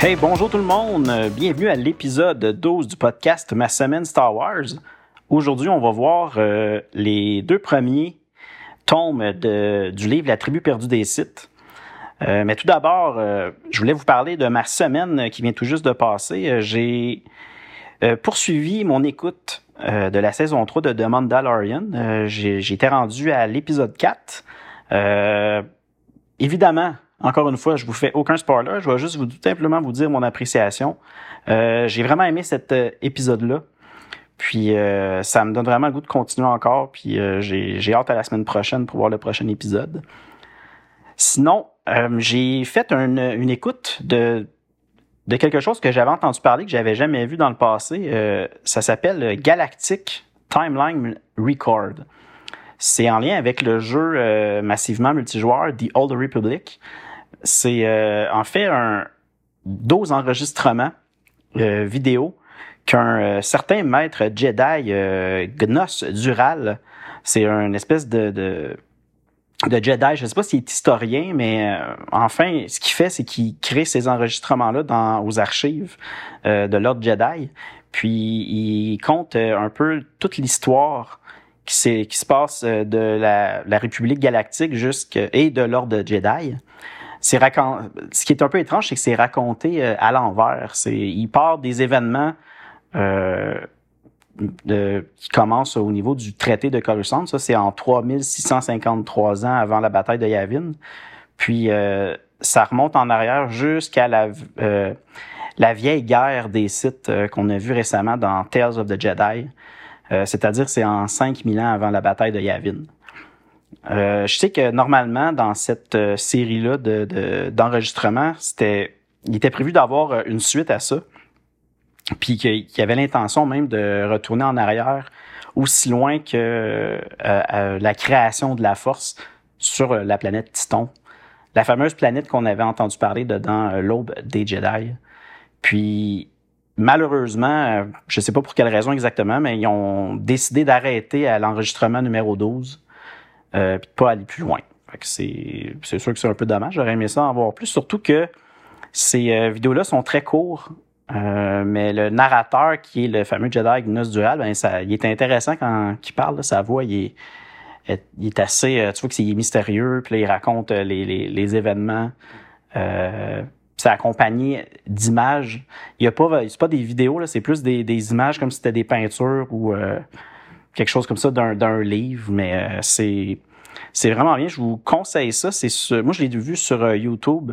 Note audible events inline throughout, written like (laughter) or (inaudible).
Hey, bonjour tout le monde. Bienvenue à l'épisode 12 du podcast Ma semaine Star Wars. Aujourd'hui, on va voir euh, les deux premiers tomes de, du livre La tribu perdue des sites. Euh, mais tout d'abord, euh, je voulais vous parler de ma semaine qui vient tout juste de passer. J'ai poursuivi mon écoute de la saison 3 de The Mandalorian. J'ai été rendu à l'épisode 4. évidemment, encore une fois, je vous fais aucun spoiler. Je vais juste vous, tout simplement vous dire mon appréciation. Euh, j'ai vraiment aimé cet euh, épisode-là. Puis euh, ça me donne vraiment le goût de continuer encore. Puis j'ai hâte à la semaine prochaine pour voir le prochain épisode. Sinon, j'ai fait une, une, écoute de, de quelque chose que j'avais entendu parler, que j'avais jamais vu dans le passé. ça s'appelle Galactic Timeline Record. C'est en lien avec le jeu massivement multijoueur The Old Republic c'est euh, en fait un dose enregistrement euh, vidéo qu'un euh, certain maître Jedi Gnos Dural, c'est une espèce de, de, de Jedi, je ne sais pas s'il est historien, mais enfin, ce qu'il fait, c'est qu'il crée ces enregistrements-là aux archives de l'ordre Jedi, puis il compte un peu toute l'histoire qui, qui se passe de la, la République galactique jusqu'à et de l'ordre Jedi ce qui est un peu étrange, c'est que c'est raconté euh, à l'envers. Il part des événements euh, qui commencent au niveau du traité de Coruscant. Ça, c'est en 3653 ans avant la bataille de Yavin. Puis, euh, ça remonte en arrière jusqu'à la, la vieille guerre des sites qu'on a vu récemment dans Tales of the Jedi. c'est-à-dire, c'est en 5000 ans avant la bataille de Yavin. Euh, je sais que normalement, dans cette euh, série-là d'enregistrement, il était prévu d'avoir euh, une suite à ça. Puis qu'il y avait l'intention même de retourner en arrière aussi loin que la création de la force sur la planète Titon. La fameuse planète qu'on avait entendu parler de dans l'aube des Jedi. Puis malheureusement, je ne sais pas pour quelle raison exactement, mais ils ont décidé d'arrêter à l'enregistrement numéro 12 euh, puis de pas aller plus loin. c'est, sûr que c'est un peu dommage. J'aurais aimé ça en voir plus, surtout que ces euh, vidéos-là sont très courtes. Euh, mais le narrateur, qui est le fameux Jedi Gnus Dural, ben, ça, il est intéressant quand il parle. sa voix, il est, il est assez... Euh, tu vois que c'est mystérieux, puis il raconte euh, les, les, les événements. Euh, c'est accompagné d'images. Il y a pas, c'est pas des vidéos c'est plus des, des images comme si c'était des peintures ou quelque chose comme ça d'un livre, mais euh, c'est c'est vraiment bien. Je vous conseille ça. C'est moi je l'ai vu sur euh, YouTube.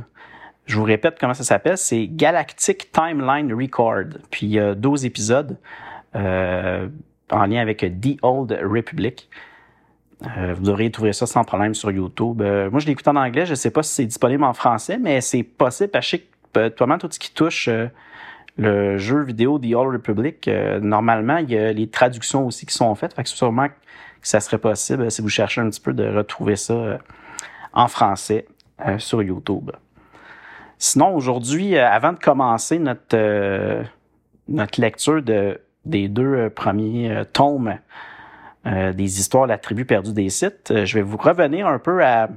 Je vous répète comment ça s'appelle. C'est Galactic Timeline Record. Puis il y a 12 épisodes euh, en lien avec The Old Republic. vous devriez trouver ça sans problème sur YouTube. moi, je l'écoute en anglais. Je ne sais pas si c'est disponible en français, mais c'est possible. Parce que toi, tout ce qui touche le jeu vidéo The Old Republic, euh, normalement, il y a les traductions aussi qui sont faites. Fait que sûrement que ça serait possible, si vous cherchez un petit peu, de retrouver ça euh, en français euh, sur YouTube. Sinon, aujourd'hui, avant de commencer notre, notre lecture de, des deux premiers tomes des histoires de la tribu perdue des sites, je vais vous revenir un peu à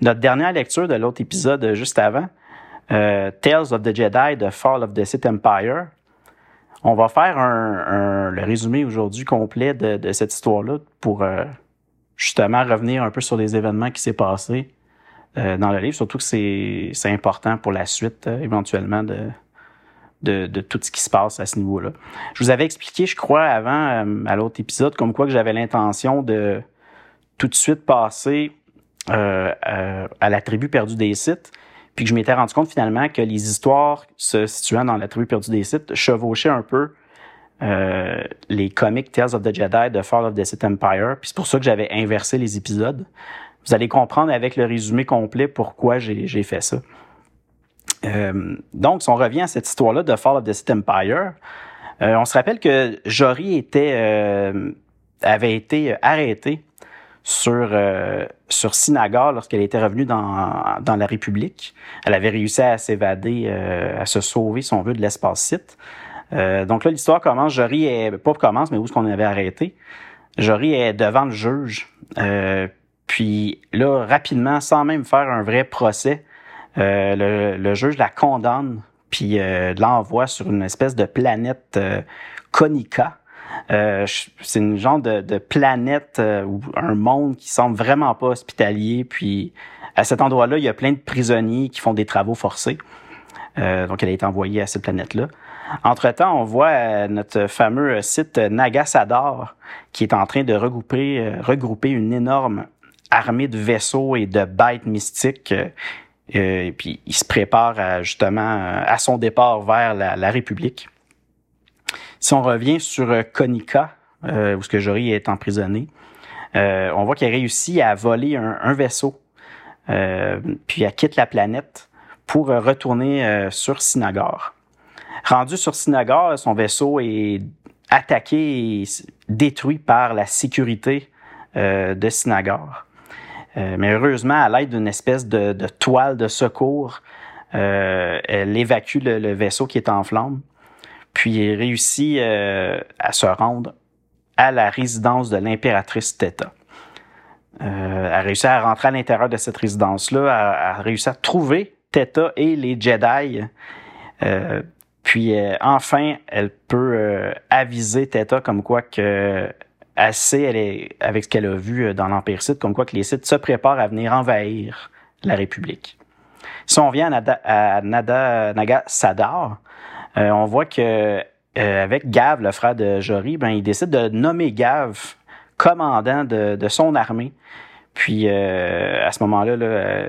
notre dernière lecture de l'autre épisode juste avant. Euh, Tales of the Jedi, The Fall of the Sith Empire. On va faire le résumé aujourd'hui complet de, cette histoire-là pour euh, justement revenir un peu sur les événements qui s'est passés euh, dans le livre, surtout que c'est important pour la suite éventuellement de, de, de, tout ce qui se passe à ce niveau-là. Je vous avais expliqué, je crois, avant, à l'autre épisode, comme quoi que j'avais l'intention de tout de suite passer à la tribu perdue des sites puis que je m'étais rendu compte finalement que les histoires se situant dans la tribu perdue des sites chevauchaient un peu euh, les comics Tales of the Jedi de Fall of the Sith Empire. Puis c'est pour ça que j'avais inversé les épisodes. Vous allez comprendre avec le résumé complet pourquoi j'ai fait ça. Euh, donc, si on revient à cette histoire-là de Fall of the Sith Empire, euh, on se rappelle que Jory était, euh, avait été arrêté sur, sur Sinagar lorsqu'elle était revenue dans, dans la République. Elle avait réussi à s'évader, à se sauver, si on veut, de l'espace site. donc là, l'histoire commence. Jory est, pas commence, mais où est-ce qu'on avait arrêté? Jory est devant le juge. puis là, rapidement, sans même faire un vrai procès, euh, le, juge la condamne puis euh, l'envoie sur une espèce de planète euh, Konica. Euh, c'est une genre de, de planète ou un monde qui semble vraiment pas hospitalier. Puis à cet endroit-là, il y a plein de prisonniers qui font des travaux forcés. donc elle a été envoyée à cette planète-là. Entre-temps, on voit notre fameux site Nagasador qui est en train de regrouper, une énorme armée de vaisseaux et de bêtes mystiques euh, et puis il se prépare justement à son départ vers la, République. Si on revient sur euh, Konica, euh, où ce que Jory est emprisonné, on voit qu'il a réussi à voler un, vaisseau, puis elle quitte la planète pour retourner sur Sinagar. Rendu sur Sinagar, son vaisseau est attaqué et détruit par la sécurité de Sinagar. Euh, mais heureusement, à l'aide d'une espèce de, toile de secours, euh, elle évacue le, vaisseau qui est en flammes, puis réussit euh, à se rendre à la résidence de l'impératrice Theta. elle a réussi à rentrer à l'intérieur de cette résidence-là, a réussi à trouver Theta et les Jedi. puis enfin, elle peut aviser Theta comme quoi que assez, elle est, avec ce qu'elle a vu euh, dans l'Empire Sith, comme quoi que les Sith se préparent à venir envahir la République. Si on vient à Nada Naga Sadar, euh, on voit que euh, avec Gav, le frère de Jory, ben, il décide de nommer Gav commandant de, son armée. Puis à ce moment-là,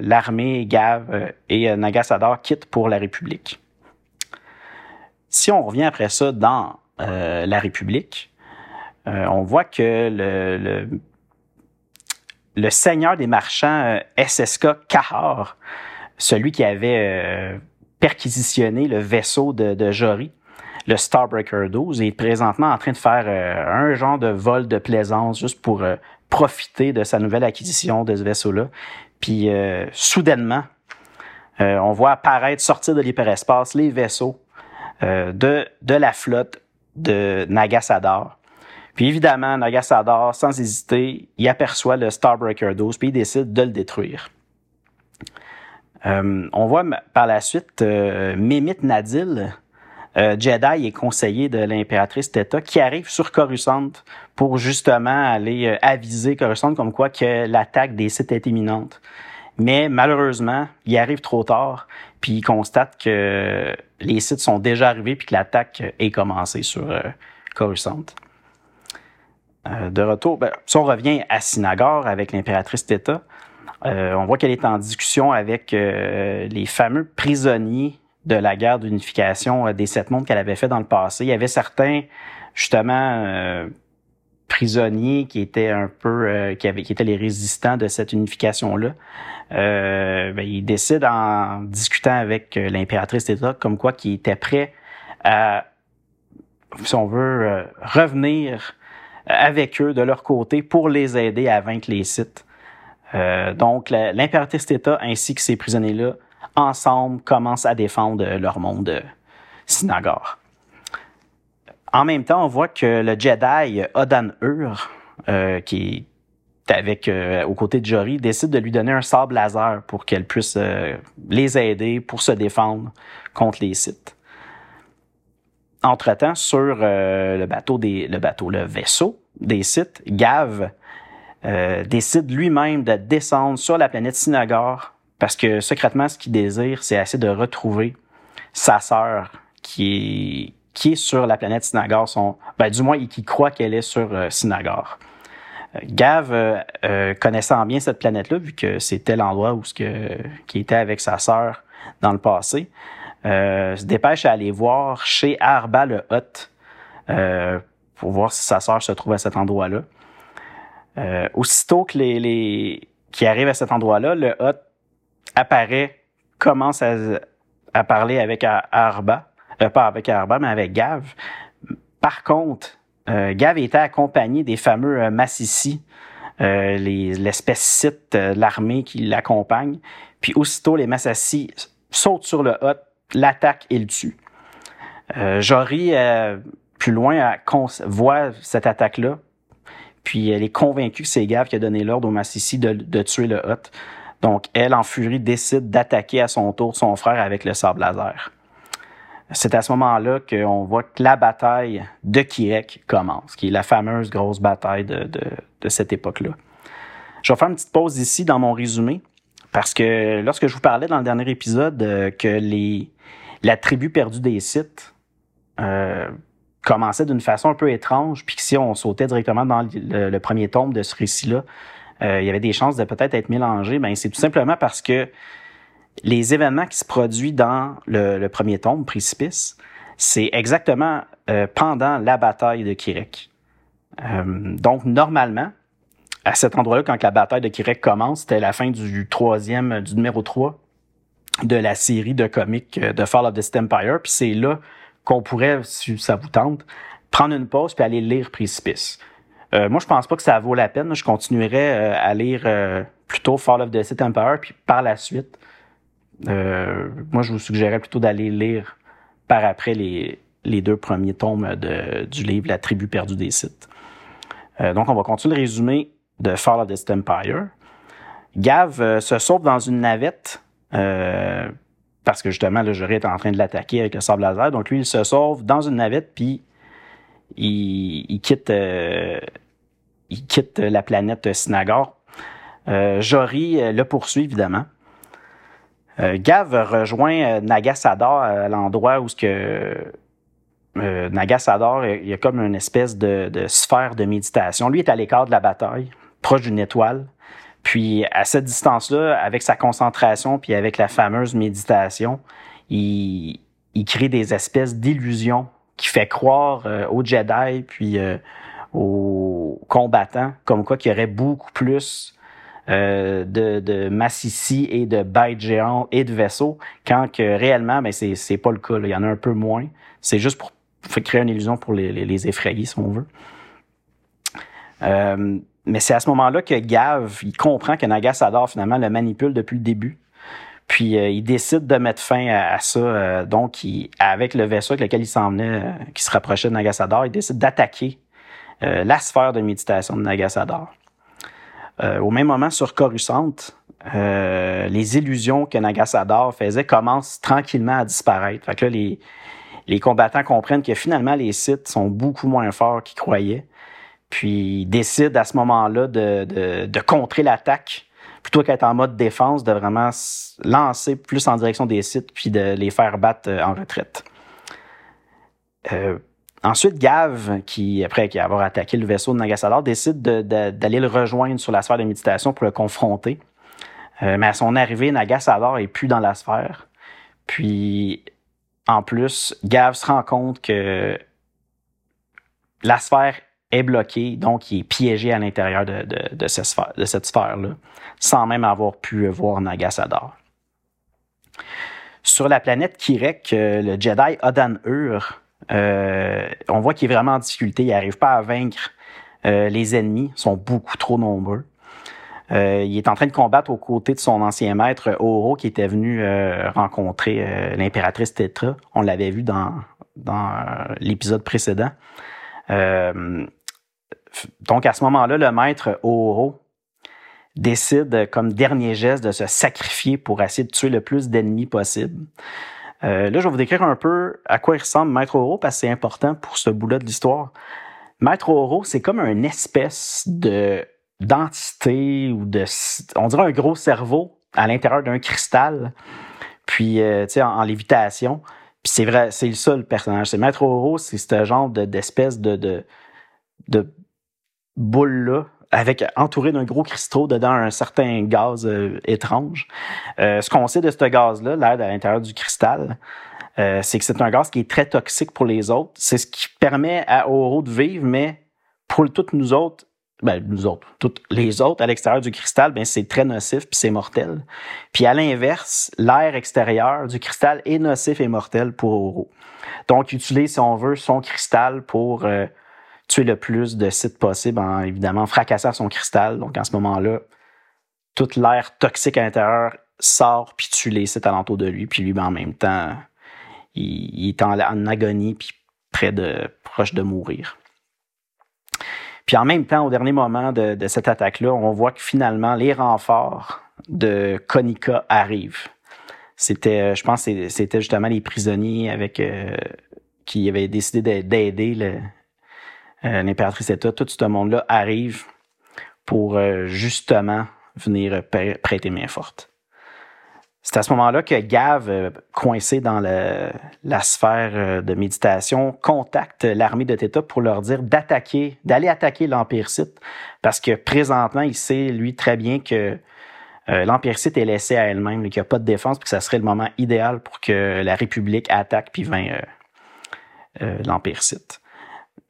l'armée, Gav et Nagasadar quittent pour la République. Si on revient après ça dans la République, euh, on voit que le, le, seigneur des marchands euh, SSK Kahar, celui qui avait euh, perquisitionné le vaisseau de, de Jory, le Starbreaker 12, est présentement en train de faire un genre de vol de plaisance juste pour profiter de sa nouvelle acquisition de ce vaisseau-là. Puis soudainement, on voit apparaître, sortir de l'hyperespace, les vaisseaux de, de la flotte de Nagasadar puis évidemment, Nagasador, sans hésiter, il aperçoit le Starbreaker 12, puis il décide de le détruire. Euh, on voit par la suite euh, Nadil, euh, Jedi et conseiller de l'impératrice Theta, qui arrive sur Coruscant pour justement aller euh, aviser Coruscant comme quoi que l'attaque des sites est imminente. Mais malheureusement, il arrive trop tard, puis il constate que les sites sont déjà arrivés puis que l'attaque est commencée sur Coruscant. De retour, ben, on revient à Sinagar avec l'impératrice Theta, euh, on voit qu'elle est en discussion avec euh, les fameux prisonniers de la guerre d'unification des sept mondes qu'elle avait fait dans le passé. Il y avait certains, justement, prisonniers qui étaient un peu, qui, avaient, qui étaient les résistants de cette unification-là. Ben, ils décident en discutant avec l'impératrice Theta comme quoi qu'ils étaient prêts à, si on veut, revenir avec eux de leur côté pour les aider à vaincre les sites. Euh, donc, l'impératrice Theta ainsi que ces prisonniers-là, ensemble, commencent à défendre leur monde euh, Sinagar. En même temps, on voit que le Jedi Odan Ur, euh, qui est avec, euh, aux côtés de Jory, décide de lui donner un sable laser pour qu'elle puisse les aider pour se défendre contre les sites. Entre-temps, sur euh, le bateau des, le bateau, le vaisseau des sites, Gav euh, décide lui-même de descendre sur la planète Sinagar parce que secrètement, ce qu'il désire, c'est essayer de retrouver sa sœur qui est, sur la planète Sinagar, son, ben, du moins, qui croit qu'elle est sur euh, Sinagar. Gav, connaissant bien cette planète-là, vu que c'était l'endroit où ce que, qui était avec sa sœur dans le passé, euh, se dépêche à aller voir chez Arba le euh, pour voir si sa sœur se trouve à cet endroit-là. Euh, aussitôt que les, les qui arrivent à cet endroit-là, le Hut apparaît, commence à, à parler avec Arba, euh, pas avec Arba, mais avec Gav. Par contre, euh, Gav était accompagné des fameux euh, Massissi, euh, l'espèce site de l'armée qui l'accompagne. Puis aussitôt, les Massassi sautent sur le hut, l'attaquent et le tuent. Jory, plus loin, voit cette attaque-là, puis elle est convaincue que c'est Gav qui a donné l'ordre aux Massissi de, tuer le hut. Donc, elle, en furie, décide d'attaquer à son tour son frère avec le sable laser c'est à ce moment-là qu'on voit que la bataille de Kirek commence, qui est la fameuse grosse bataille de cette époque-là. Je vais faire une petite pause ici dans mon résumé, parce que lorsque je vous parlais dans le dernier épisode euh, que les, la tribu perdue des sites euh, commençait d'une façon un peu étrange, puis que si on sautait directement dans le, premier tome de ce récit-là, euh, il y avait des chances de peut-être être mélangé, ben c'est tout simplement parce que les événements qui se produisent dans le, premier tome, Précipice, c'est exactement euh, pendant la bataille de Kirek. Euh, donc, normalement, à cet endroit-là, quand la bataille de Kirek commence, c'était la fin du troisième, du numéro 3 de la série de comics de Fall of the Empire. Puis c'est là qu'on pourrait, si ça vous tente, prendre une pause puis aller lire Précipice. moi, je pense pas que ça vaut la peine. Je continuerai à lire plutôt Fall of the Sith Empire, puis par la suite, euh, moi, je vous suggérerais plutôt d'aller lire par après les, deux premiers tomes de, du livre La tribu perdue des sites. Euh, donc, on va continuer le résumé de Fall of the Empire. Gav euh, se sauve dans une navette euh, parce que justement, le jury est en train de l'attaquer avec le sable laser. Donc, lui, il se sauve dans une navette, puis il, il quitte, la planète Sinagor. Jory le poursuit, évidemment. Euh, Gav rejoint euh, Nagasador à l'endroit où ce que euh, Nagasador, il y a comme une espèce de, sphère de méditation. Lui est à l'écart de la bataille, proche d'une étoile. Puis à cette distance-là, avec sa concentration, puis avec la fameuse méditation, il, crée des espèces d'illusions qui fait croire aux Jedi puis aux combattants comme quoi qu'il y aurait beaucoup plus euh, de, de massissi et de bêtes géantes et de vaisseaux, quand que réellement, ben, c'est, c'est pas le cas. Il y en a un peu moins. C'est juste pour, créer une illusion pour les, les, effrayer, si on veut. Euh, mais c'est à ce moment-là que Gav, il comprend que Nagasador, finalement, le manipule depuis le début. Puis euh, il décide de mettre fin à, ça. donc, il, avec le vaisseau avec lequel il s'en venait, qui se rapprochait de Nagasador, il décide d'attaquer la sphère de méditation de Nagasador. Euh, au même moment, sur Coruscant, euh, les illusions que Nagasador faisait commencent tranquillement à disparaître. Fait que là, les, les combattants comprennent que finalement, les sites sont beaucoup moins forts qu'ils croyaient. Puis ils décident à ce moment-là de contrer l'attaque plutôt qu'être en mode défense, de vraiment lancer plus en direction des sites puis de les faire battre euh, en retraite. Euh, Ensuite, Gav, qui, après avoir attaqué le vaisseau de Nagasador, décide d'aller le rejoindre sur la sphère de méditation pour le confronter. Euh, mais à son arrivée, Nagasador est plus dans la sphère. Puis, en plus, Gav se rend compte que la sphère est bloquée, donc il est piégé à l'intérieur de, de, cette sphère-là, sans même avoir pu voir Nagasador. Sur la planète Kirek, euh, le Jedi Odan Ur euh, on voit qu'il est vraiment en difficulté. Il n'arrive pas à vaincre euh, les ennemis, sont beaucoup trop nombreux. Euh, il est en train de combattre aux côtés de son ancien maître Oro qui était venu rencontrer l'impératrice Tetra. On l'avait vu dans, dans l'épisode précédent. Donc à ce moment-là, le maître Oro décide comme dernier geste de se sacrifier pour essayer de tuer le plus d'ennemis possible. Euh, là, je vais vous décrire un peu à quoi il ressemble Maître Oro parce que c'est important pour ce bout-là de l'histoire. Maître Oro, c'est comme une espèce de d'entité ou de, on dirait un gros cerveau à l'intérieur d'un cristal, puis euh, tu sais en, lévitation. Puis c'est vrai, c'est le personnage. C'est Maître Oro, c'est ce genre de d'espèce de, de de boule là avec entouré d'un gros cristaux dedans un certain gaz euh, étrange. Euh, ce qu'on sait de ce gaz-là, l'air à l'intérieur du cristal, euh, c'est que c'est un gaz qui est très toxique pour les autres. C'est ce qui permet à Oro de vivre, mais pour toutes nous autres, ben, nous autres, toutes les autres à l'extérieur du cristal, ben, c'est très nocif puis c'est mortel. Puis à l'inverse, l'air extérieur du cristal est nocif et mortel pour Oro. Donc, il utilise, si on veut, son cristal pour euh, tuer le plus de sites possible en, évidemment, fracassant son cristal. Donc, en ce moment-là, toute l'air toxique à l'intérieur sort puis tue les sites alentour de lui. Puis lui, ben, en même temps, il, est en, agonie puis près de, proche de mourir. Puis en même temps, au dernier moment de, cette attaque-là, on voit que finalement, les renforts de Konica arrivent. C'était, euh, je pense, c'était justement les prisonniers avec euh, qui avaient décidé d'aider euh, l'impératrice Eta. Tout ce monde-là arrive pour justement venir prêter main forte. C'est à ce moment-là que Gav, euh, coincé dans la sphère euh, de méditation, contacte l'armée de Theta pour leur dire d'attaquer, d'aller attaquer l'Empire Sith, parce que présentement, il sait, lui, très bien que euh, l'Empire Sith est laissé à elle-même, qu'il n'y a pas de défense, puis que ça serait le moment idéal pour que la République attaque puis vainc l'Empire Sith.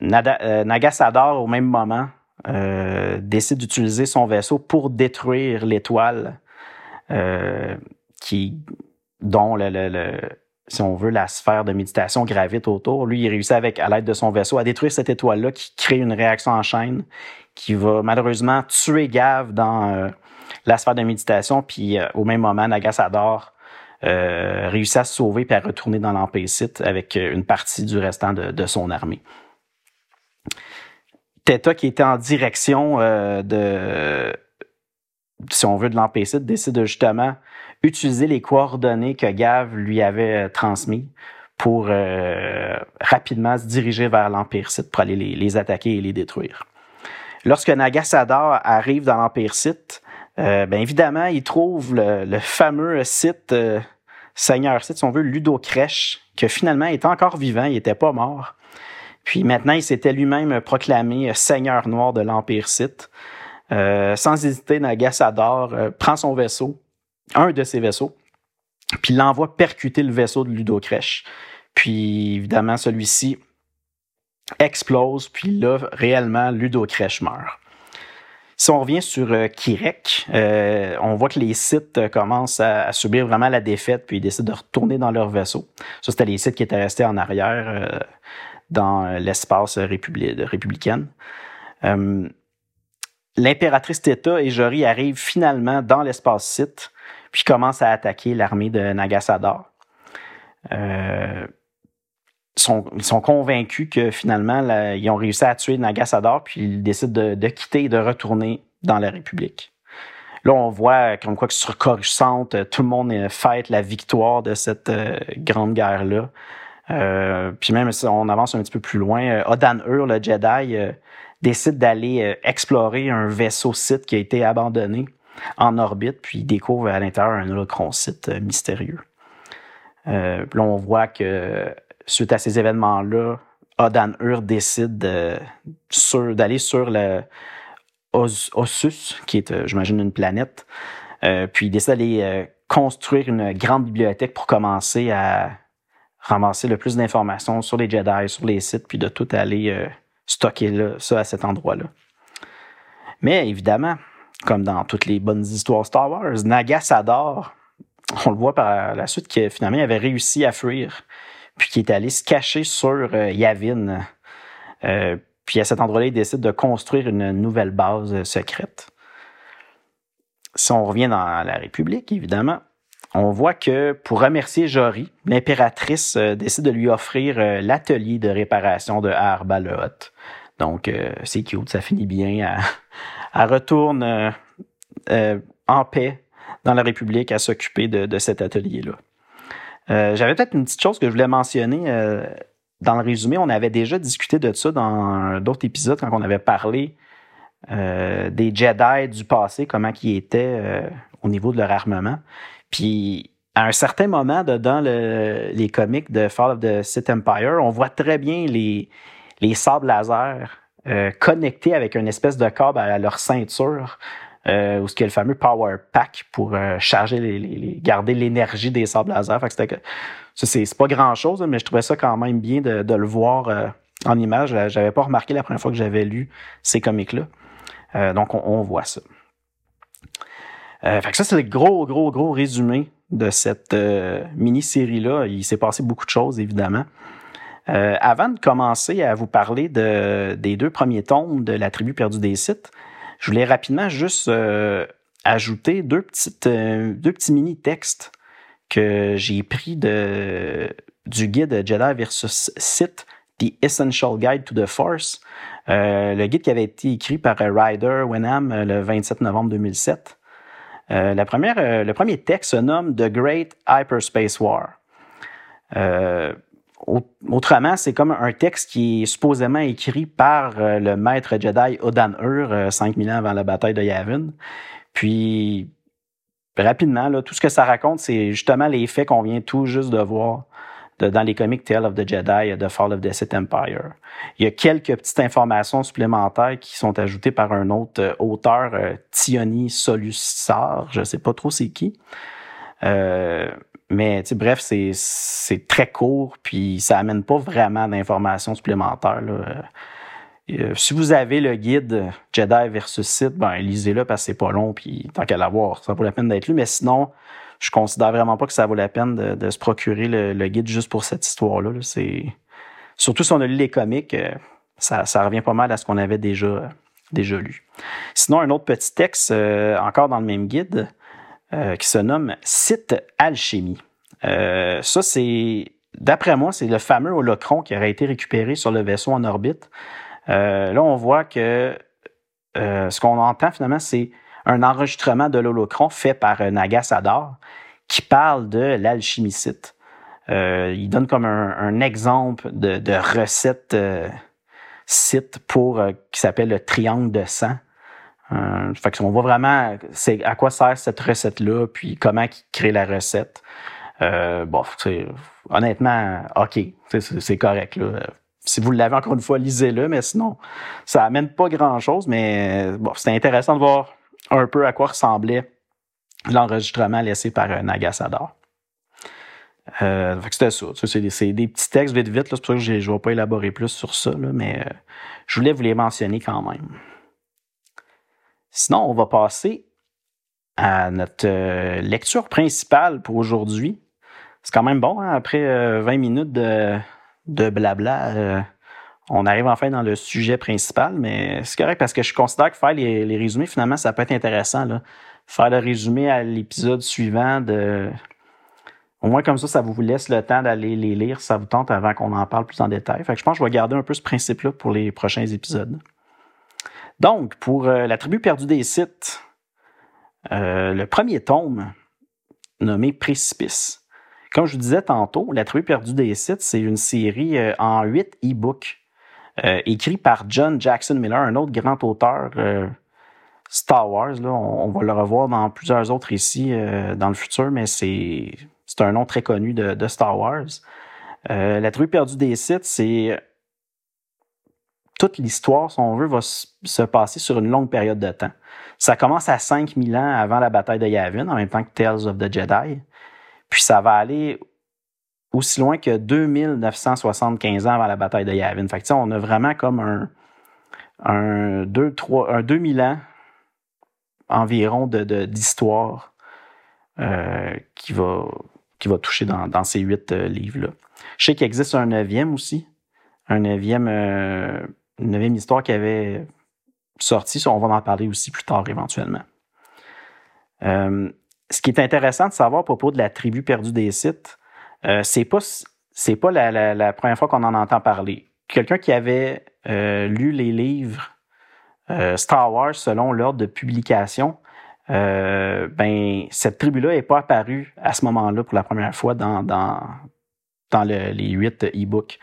Nagasador, au même moment, décide d'utiliser son vaisseau pour détruire l'étoile qui, dont le, si on veut, la sphère de méditation gravite autour. Lui, il réussit avec, à l'aide de son vaisseau à détruire cette étoile-là qui crée une réaction en chaîne qui va malheureusement tuer Gav dans euh, la sphère de méditation. Puis euh, au même moment, Nagasador euh, réussit à se sauver puis à retourner dans l'Empire Sith avec euh, une partie du restant de son armée. Theta, qui était en direction de, si on veut, de décide justement utiliser les coordonnées que Gav lui avait euh, transmises pour euh, rapidement se diriger vers l'Empire Sith pour aller les, attaquer et les détruire. Lorsque Nagasador arrive dans l'Empire Sith, euh, bien évidemment, il trouve le, fameux Sith, Seigneur Sith, si on veut, Ludo Kresh, que finalement est encore vivant, il n'était pas mort. Puis maintenant, il s'était lui-même proclamé Seigneur Noir de l'Empire Sith. sans hésiter, Nagasador prend son vaisseau, un de ses vaisseaux, puis l'envoie percuter le vaisseau de Ludo Puis évidemment, celui-ci explose, puis là, réellement, Ludo meurt. Si on revient sur euh, Kirek, euh, on voit que les sites euh, commencent à, subir vraiment la défaite, puis ils décident de retourner dans leur vaisseau. Ça, c'était les sites qui étaient restés en arrière dans l'espace républicain. L'impératrice Theta et Jory arrivent finalement dans l'espace site puis commencent à attaquer l'armée de Nagasador. Euh, ils sont convaincus que finalement, ils ont réussi à tuer Nagasador, puis ils décident de, quitter et de retourner dans la République. Là, on voit comme quoi que sur Coruscant, tout le monde fête la victoire de cette euh, grande guerre-là. Euh, puis même si on avance un petit peu plus loin, Odan Ur, le Jedi, décide d'aller explorer un vaisseau site qui a été abandonné en orbite, puis il découvre à l'intérieur un holocron-site euh, mystérieux. Euh, là, on voit que suite à ces événements-là, Odan Ur décide d'aller sur, le Ossus, qui est, euh, j'imagine, une planète. puis il décide d'aller construire une grande bibliothèque pour commencer à ramasser le plus d'informations sur les Jedi, sur les sites, puis de tout aller stocker là, ça à cet endroit-là. Mais évidemment, comme dans toutes les bonnes histoires Star Wars, Nagasador, on le voit par la suite que finalement il avait réussi à fuir, puis qu'il est allé se cacher sur euh, Yavin. Euh, puis à cet endroit-là, il décide de construire une nouvelle base secrète. Si on revient dans la République, évidemment, on voit que pour remercier Jory, l'impératrice euh, décide de lui offrir l'atelier de réparation de Arbaleot. Donc, c'est cute, ça finit bien (laughs) elle retourne euh, euh, en paix dans la République à s'occuper de, cet atelier-là. Euh, j'avais peut-être une petite chose que je voulais mentionner dans le résumé. On avait déjà discuté de ça dans d'autres épisodes quand on avait parlé des Jedi du passé, comment ils étaient au niveau de leur armement. Puis à un certain moment dans les comics de Fall of the Sith Empire, on voit très bien les, les sables laser euh, connectés avec une espèce de câble à leur ceinture, euh, où ce qui est le fameux power pack pour euh, charger les, garder l'énergie des sables laser. Fait que c'est pas grand chose, mais je trouvais ça quand même bien de, le voir en image. J'avais pas remarqué la première fois que j'avais lu ces comics là. donc, on, voit ça. Fait que ça, c'est le gros, gros, gros résumé de cette mini-série-là. Il s'est passé beaucoup de choses, évidemment. avant de commencer à vous parler de, des deux premiers tomes de La tribu perdue des sites, je voulais rapidement juste ajouter deux, petites, deux petits mini-textes que j'ai pris de, du guide Jedi versus Sith, The Essential Guide to the Force, euh, le guide qui avait été écrit par Ryder Wenham euh, le 27 novembre 2007. Euh, la première, le premier texte se nomme The Great Hyperspace War. autrement, c'est comme un texte qui est supposément écrit par le maître Jedi Odan Ur, 5000 ans avant la bataille de Yavin. Puis, rapidement, là, tout ce que ça raconte, c'est justement les faits qu'on vient tout juste de voir dans les comics Tale of the Jedi, The Fall of the Sith Empire. Il y a quelques petites informations supplémentaires qui sont ajoutées par un autre euh, auteur, euh, Tioni Solusar, je sais pas trop c'est qui. Euh, mais bref, c'est très court, puis ça amène pas vraiment d'informations supplémentaires. Là. Euh, si vous avez le guide Jedi versus Sith, ben lisez-le parce que c'est pas long, puis tant qu'à l'avoir, ça vaut la peine d'être lu. Mais sinon, je considère vraiment pas que ça vaut la peine de, se procurer le, guide juste pour cette histoire-là. C'est surtout si on a lu les comics, euh, ça, revient pas mal à ce qu'on avait déjà déjà lu. Sinon, un autre petit texte, euh, encore dans le même guide, qui se nomme Sith Alchimie. ça, c'est, d'après moi, c'est le fameux holocron qui aurait été récupéré sur le vaisseau en orbite. Euh, là, on voit que euh, ce qu'on entend finalement, c'est un enregistrement de l'holocron fait par euh, Nagas Adar qui parle de l'alchimicite. il donne comme un, exemple de, recette site pour qui s'appelle le triangle de sang. Euh, fait qu'on voit vraiment c'est à quoi sert cette recette-là, puis comment il crée la recette. Euh, bon, honnêtement, ok, c'est correct. Là si vous l'avez encore une fois, lisez-le, mais sinon, ça amène pas grand-chose, mais bon, c'était intéressant de voir un peu à quoi ressemblait l'enregistrement laissé par un Nagasador. Euh, c'était ça. C'est des, petits textes vite vite. C'est pour ça que je ne vais pas élaborer plus sur ça, mais euh, je voulais vous les mentionner quand même. Sinon, on va passer à notre euh, lecture principale pour aujourd'hui. C'est quand même bon, hein, après 20 minutes de, blabla, euh, on arrive enfin dans le sujet principal, mais c'est correct parce que je considère que faire les, résumés, finalement, ça peut être intéressant. Là. Faire le résumé à l'épisode suivant, de... au moins comme ça, ça vous laisse le temps d'aller les lire ça vous tente avant qu'on en parle plus en détail. Fait que je pense que je vais garder un peu ce principe-là pour les prochains épisodes. Donc, pour euh, la tribu perdue des sites, euh, le premier tome, nommé Précipice, comme je vous disais tantôt, La tribu perdue des sites, c'est une série euh, en huit e-books euh, écrit par John Jackson Miller, un autre grand auteur euh, Star Wars. On, va le revoir dans plusieurs autres récits dans le futur, mais c'est un nom très connu de, Star Wars. La tribu perdue des sites, c'est toute l'histoire, si on veut, va se passer sur une longue période de temps. Ça commence à 5000 ans avant la bataille de Yavin, en même temps que Tales of the Jedi. Puis ça va aller aussi loin que 2975 ans avant la bataille de Yavin. Fait on a vraiment comme un, deux, trois, un 2000 ans environ d'histoire de, euh, qui, va, qui va toucher dans, dans ces huit euh, livres-là. Je sais qu'il existe un neuvième aussi, un neuvième, euh, une neuvième histoire qui avait sorti. On va en parler aussi plus tard éventuellement. Ce qui est intéressant de savoir à propos de la tribu perdue des sites, euh, c'est pas c'est pas la, première fois qu'on en entend parler. Quelqu'un qui avait euh, lu les livres euh, Star Wars selon l'ordre de publication, euh, ben cette tribu-là n'est pas apparue à ce moment-là pour la première fois dans, dans, dans les huit e-books.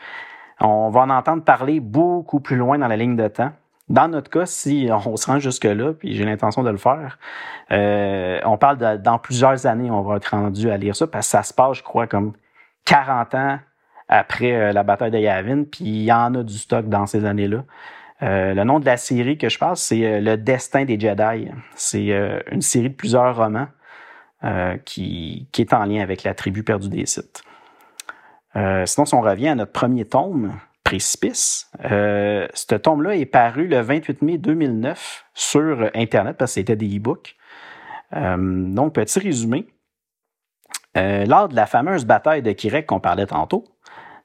On va en entendre parler beaucoup plus loin dans la ligne de temps. Dans notre cas, si on se rend jusque-là, puis j'ai l'intention de le faire, on parle de, dans plusieurs années, on va être rendu à lire ça, parce que ça se passe, je crois, comme 40 ans après euh, la bataille de Yavin, puis il y en a du stock dans ces années-là. Euh, le nom de la série que je parle, c'est Le Destin des Jedi. C'est une série de plusieurs romans qui, est en lien avec la tribu perdue des Sith. sinon, si on revient à notre premier tome, Précipice. Euh, ce tome-là est paru le 28 mai 2009 sur Internet parce que c'était des e-books. Euh, donc, petit résumé. Euh, lors de la fameuse bataille de Kirek qu'on parlait tantôt,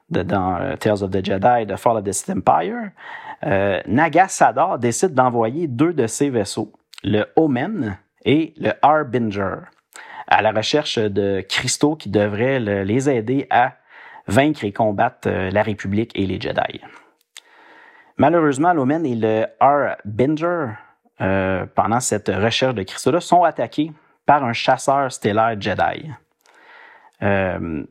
dans Tales of the Jedi, The Fall of the Empire, Naga Sadar décide d'envoyer deux de ses vaisseaux, le Omen et le Harbinger, à la recherche de cristaux qui devraient les aider à vaincre et combattre euh, la République et les Jedi. Malheureusement, l'Omen et le Harbinger, euh, pendant cette recherche de cristaux-là, sont attaqués par un chasseur stellaire Jedi. Euh,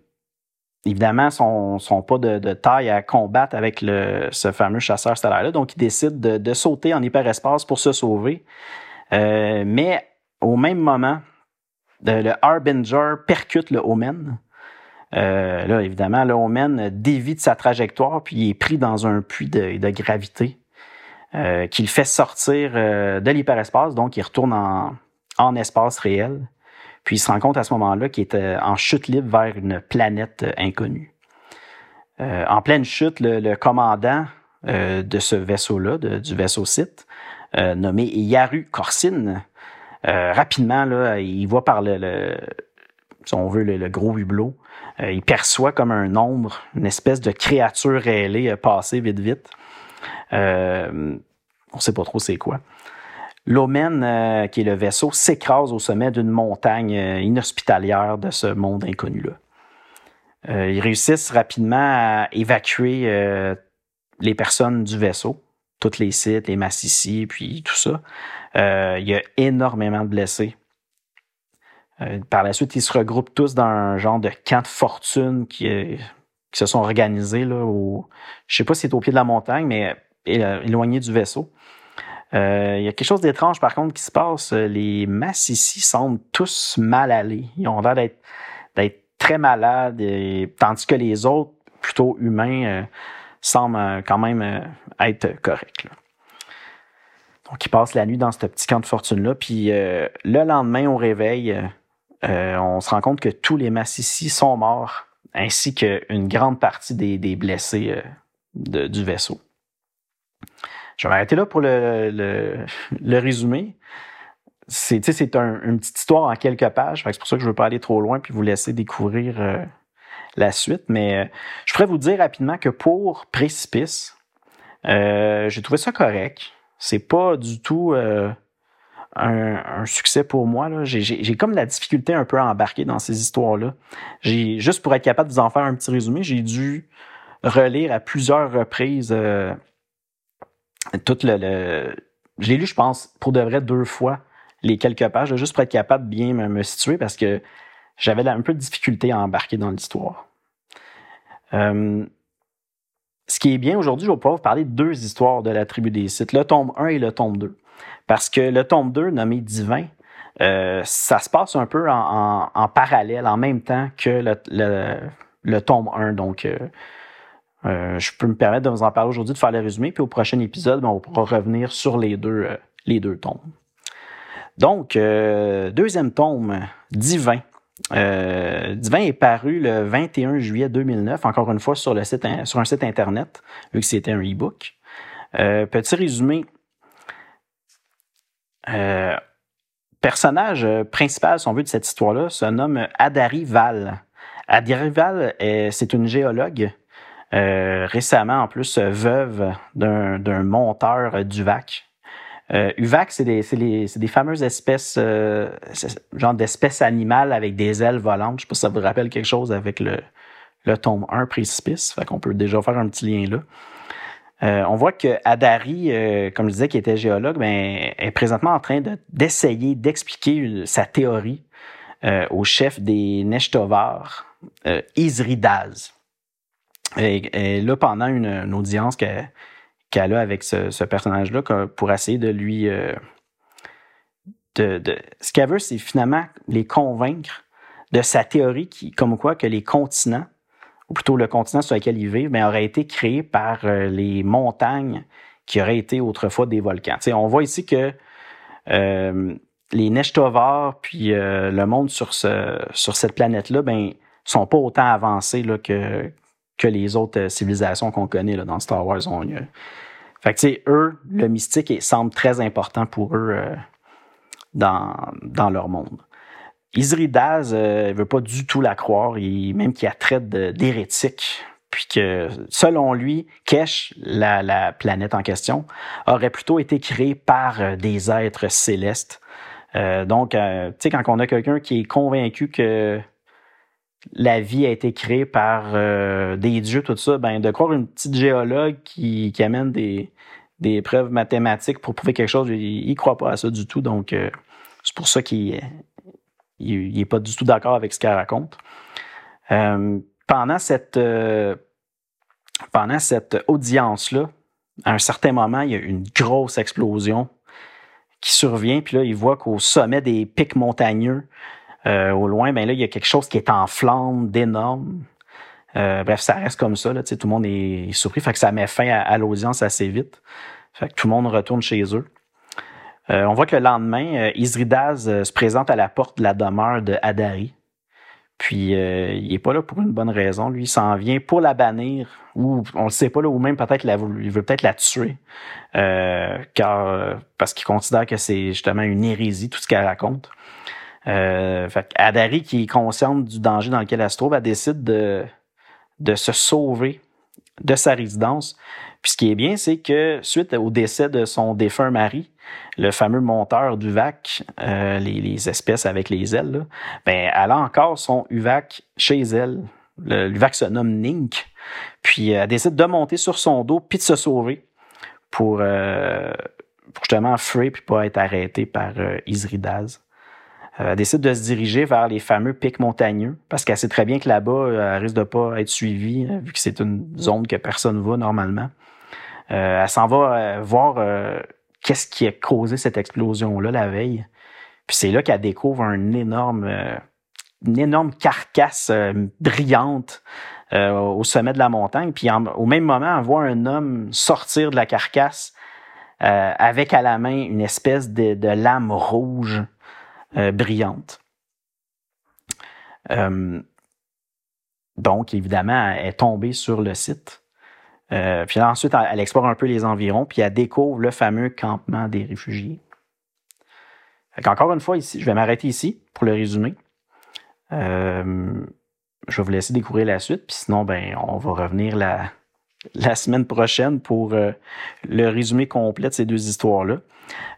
évidemment, ne sont pas de, taille à combattre avec ce fameux chasseur stellaire-là, donc ils décident de, de, sauter en hyperespace pour se sauver. mais au même moment, le Harbinger percute le Omen euh, là, évidemment, là, Omen dévie de sa trajectoire, puis il est pris dans un puits de, gravité euh, qui le fait sortir euh, de l'hyperespace, donc il retourne en, en, espace réel. Puis il se rend compte à ce moment-là qu'il est en chute libre vers une planète inconnue. en pleine chute, le, commandant de ce vaisseau-là, du vaisseau Sith, nommé Yaru Korsin, rapidement, là, il voit par le, si on veut, le, gros hublot, euh, il perçoit comme un nombre, une espèce de créature ailée euh, passer vite, vite. Euh, on ne sait pas trop c'est quoi. L'Omen, qui est le vaisseau, s'écrase au sommet d'une montagne inhospitalière de ce monde inconnu-là. ils réussissent rapidement à évacuer les personnes du vaisseau, tous les sites, les massissis, puis tout ça. il y a énormément de blessés. Euh, par la suite, ils se regroupent tous dans un genre de camp de fortune qui, se sont organisés là, au, je sais pas si c'est au pied de la montagne, mais euh, éloigné du vaisseau. Euh, il y a quelque chose d'étrange par contre qui se passe. Les masses ici semblent tous mal aller. Ils ont l'air d'être, d'être très malades, tandis que les autres, plutôt humains, semblent quand même être corrects. Donc, ils passent la nuit dans ce petit camp de fortune-là. Puis le lendemain, au réveil, euh, on se rend compte que tous les Massissi sont morts, ainsi qu'une grande partie des, blessés euh, du vaisseau. Je vais m'arrêter là pour le, le, résumé. C'est, c'est une petite histoire en quelques pages, c'est pour ça que je ne veux pas aller trop loin puis vous laisser découvrir euh, la suite. Mais je pourrais vous dire rapidement que pour Précipice, j'ai trouvé ça correct. C'est pas du tout un, succès pour moi. J'ai comme la difficulté un peu à embarquer dans ces histoires-là. J'ai Juste pour être capable de vous en faire un petit résumé, j'ai dû relire à plusieurs reprises euh, tout le, Je l'ai lu, je pense, pour de vrai deux fois les quelques pages, juste pour être capable de bien me, situer parce que j'avais un peu de difficulté à embarquer dans l'histoire. Euh, ce qui est bien aujourd'hui, je vais pouvoir vous parler de deux histoires de la tribu des sites, le tome 1 et le tome 2. Parce que le tome 2, nommé Divin, euh, ça se passe un peu en, parallèle, en même temps que le, tome 1. Donc, euh, euh, je peux me permettre de vous en parler aujourd'hui, de faire le résumé, puis au prochain épisode, ben, on pourra revenir sur les deux, les deux tomes. Donc, deuxième tome, Divin. Divin est paru le 21 juillet 2009, encore une fois sur, le site, sur un site Internet, vu que c'était un e-book. petit résumé, euh, personnage euh, principal, si on veut, de cette histoire-là, se nomme Adari Val. Adari c'est une géologue, euh, récemment en plus veuve d'un monteur d'UVAC. Euh, UVAC, c'est des, des, fameuses espèces, genre d'espèces animales avec des ailes volantes. Je sais pas si ça vous rappelle quelque chose avec le, le tome 1 précipice. Fait qu'on peut déjà faire un petit lien là. Euh, on voit que Adari, euh, comme je disais, qui était géologue, ben, est présentement en train d'essayer d'expliquer sa théorie euh, au chef des Neshtovar, Isridaz. Et, là, pendant une, audience qu'elle a avec ce, personnage-là, pour essayer de lui... De, de, ce qu'elle veut, c'est finalement les convaincre de sa théorie qui, comme quoi que les continents ou plutôt le continent sur lequel ils vivent, aurait été créé par euh, les montagnes qui auraient été autrefois des volcans. on voit ici que euh, les Neshtovar puis euh, le monde sur, ce, sur cette planète-là, ben, sont pas autant avancés là, que, que les autres civilisations qu'on connaît là, dans Star Wars ont eu. Fait que, tu sais, eux, le mystique semble très important pour eux dans, dans leur monde. Isridaz ne veut pas du tout la croire, il, même qu'il la traite d'hérétique puis que selon lui, Kesh, la, la, planète en question, aurait plutôt été créée par euh, des êtres célestes. Euh, donc, euh, tu sais, quand on a quelqu'un qui est convaincu que la vie a été créée par des dieux, tout ça, ben de croire une petite géologue qui, amène des, preuves mathématiques pour prouver quelque chose, il, ne croit pas à ça du tout. Donc, c'est pour ça qu'il il, est pas du tout d'accord avec ce qu'elle raconte pendant cette, euh, pendant cette audience-là, à un certain moment, il y a une grosse explosion qui survient. Puis là, il voit qu'au sommet des pics montagneux, euh, au loin, ben là, il y a quelque chose qui est en flamme, d'énorme. Euh, bref, ça reste comme ça. Là, tout le monde est, surpris. Fait que ça met fin à, l'audience assez vite. Fait que tout le monde retourne chez eux. on voit que le lendemain, Isridaz se présente à la porte de la demeure de Hadari. Puis euh, il est pas là pour une bonne raison. Lui, il s'en vient pour la bannir, ou on le sait pas là, ou même peut-être il veut peut-être la tuer, euh, car parce qu'il considère que c'est justement une hérésie tout ce qu'elle raconte. Euh, fait Adari, qui est consciente du danger dans lequel elle se trouve, elle décide de, de se sauver de sa résidence. Puis ce qui est bien, c'est que suite au décès de son défunt mari, le fameux monteur d'UVAC, euh, les, espèces avec les ailes, ben, elle a encore son UVAC chez elle. L'UVAC se nomme Nink. Puis elle décide de monter sur son dos puis de se sauver pour, euh, justement fuir puis pas être arrêtée par euh, Isridaz. Elle décide de se diriger vers les fameux pics montagneux parce qu'elle sait très bien que là-bas, elle risque de pas être suivie vu que c'est une zone que personne ne va normalement. elle s'en va voir qu'est-ce qui a causé cette explosion-là la veille. Puis c'est là qu'elle découvre un énorme, euh, une énorme carcasse euh, brillante euh, au sommet de la montagne. Puis au même moment, elle voit un homme sortir de la carcasse avec à la main une espèce de lame rouge brillante. donc, évidemment, elle est tombée sur le site. Euh, puis ensuite, elle, explore un peu les environs, puis elle découvre le fameux campement des réfugiés. Encore une fois, ici, je vais m'arrêter ici pour le résumé. Euh, je vais vous laisser découvrir la suite, puis sinon, ben, on va revenir la, la semaine prochaine pour euh, le résumé complet de ces deux histoires-là.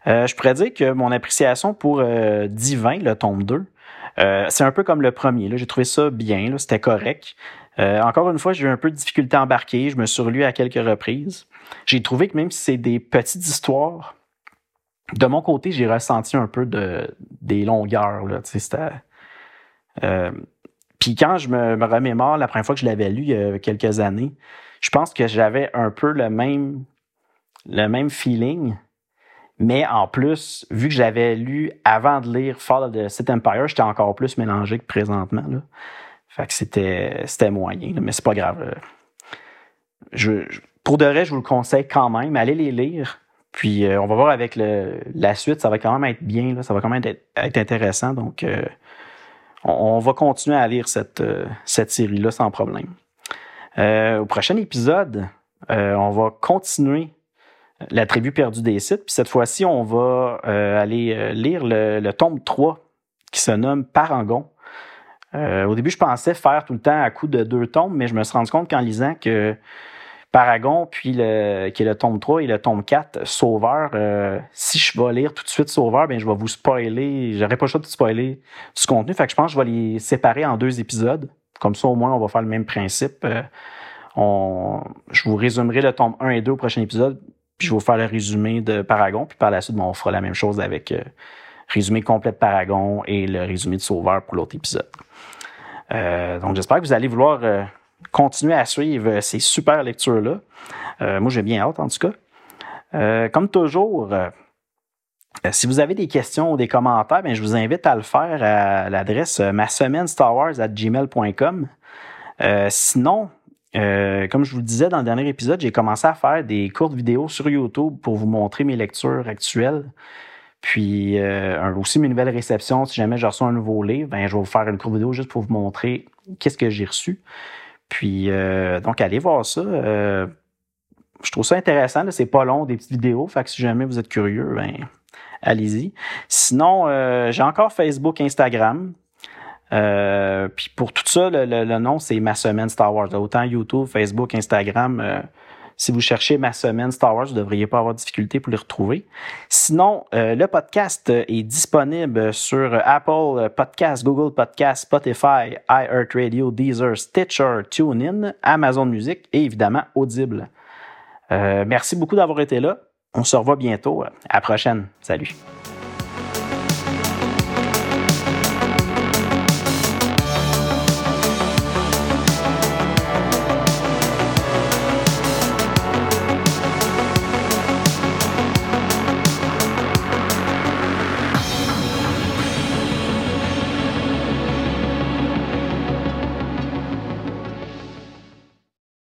je pourrais dire que mon appréciation pour Divin, le tome 2, c'est un peu comme le premier. J'ai trouvé ça bien, c'était correct. Euh, encore une fois, j'ai eu un peu de difficulté à embarquer. Je me suis relu à quelques reprises. J'ai trouvé que même si c'est des petites histoires, de mon côté, j'ai ressenti un peu de, des longueurs. Euh, puis quand je me, me, remémore la première fois que je l'avais lu il y a quelques années, je pense que j'avais un peu le même, le même feeling. Mais en plus, vu que j'avais lu avant de lire Fall of the Sith Empire, j'étais encore plus mélangé que présentement. Fait que c'était, moyen, mais c'est pas grave. Je, pour de vrai, je vous le conseille quand même. Allez les lire. Puis euh, on va voir avec le, la suite, ça va quand même être bien, là, ça va quand même être, intéressant. Donc euh, on, va continuer à lire cette, euh, cette série-là sans problème. Au prochain épisode, on va continuer la tribu perdue des sites. Puis cette fois-ci, on va aller lire le, le tome 3 qui se nomme Parangon. Euh, au début, je pensais faire tout le temps à coup de deux tombes, mais je me suis rendu compte qu'en lisant que Paragon, puis le, qui est le tome 3 et le tome 4, Sauveur, euh, si je vais lire tout de suite Sauveur, ben je vais vous spoiler, j'aurais pas le choix de spoiler du contenu, fait que je pense que je vais les séparer en deux épisodes. Comme ça, au moins, on va faire le même principe. Euh, je vous résumerai le tome 1 et 2 au prochain épisode, puis je vais vous faire le résumé de Paragon, puis par la suite, on fera la même chose avec résumé complet de Paragon et le résumé de Sauveur pour l'autre épisode. Euh, donc, j'espère que vous allez vouloir euh, continuer à suivre ces super lectures-là. Euh, moi, j'ai bien hâte, en tout cas. comme toujours, si vous avez des questions ou des commentaires, bien, je vous invite à le faire à l'adresse ma semaine gmail.com. sinon, comme je vous le disais dans le dernier épisode, j'ai commencé à faire des courtes vidéos sur YouTube pour vous montrer mes lectures actuelles. Puis euh, aussi mes nouvelles réceptions, si jamais je reçois un nouveau livre, ben, je vais vous faire une courte vidéo juste pour vous montrer qu'est-ce que j'ai reçu. Puis, donc, allez voir ça. je trouve ça intéressant. C'est pas long, des petites vidéos. Fait que si jamais vous êtes curieux, ben, allez-y. Sinon, j'ai encore Facebook, Instagram. Euh, puis pour tout ça, le, nom, c'est Ma Semaine Star Wars. Autant YouTube, Facebook, Instagram. Euh, si vous cherchez Ma Semaine Star Wars, vous ne devriez pas avoir de difficulté pour les retrouver. Sinon, euh, le podcast est disponible sur Apple Podcast, Google Podcast, Spotify, iHeartRadio, Deezer, Stitcher, TuneIn, Amazon Music et évidemment Audible. merci beaucoup d'avoir été là. On se revoit bientôt. À la prochaine. Salut.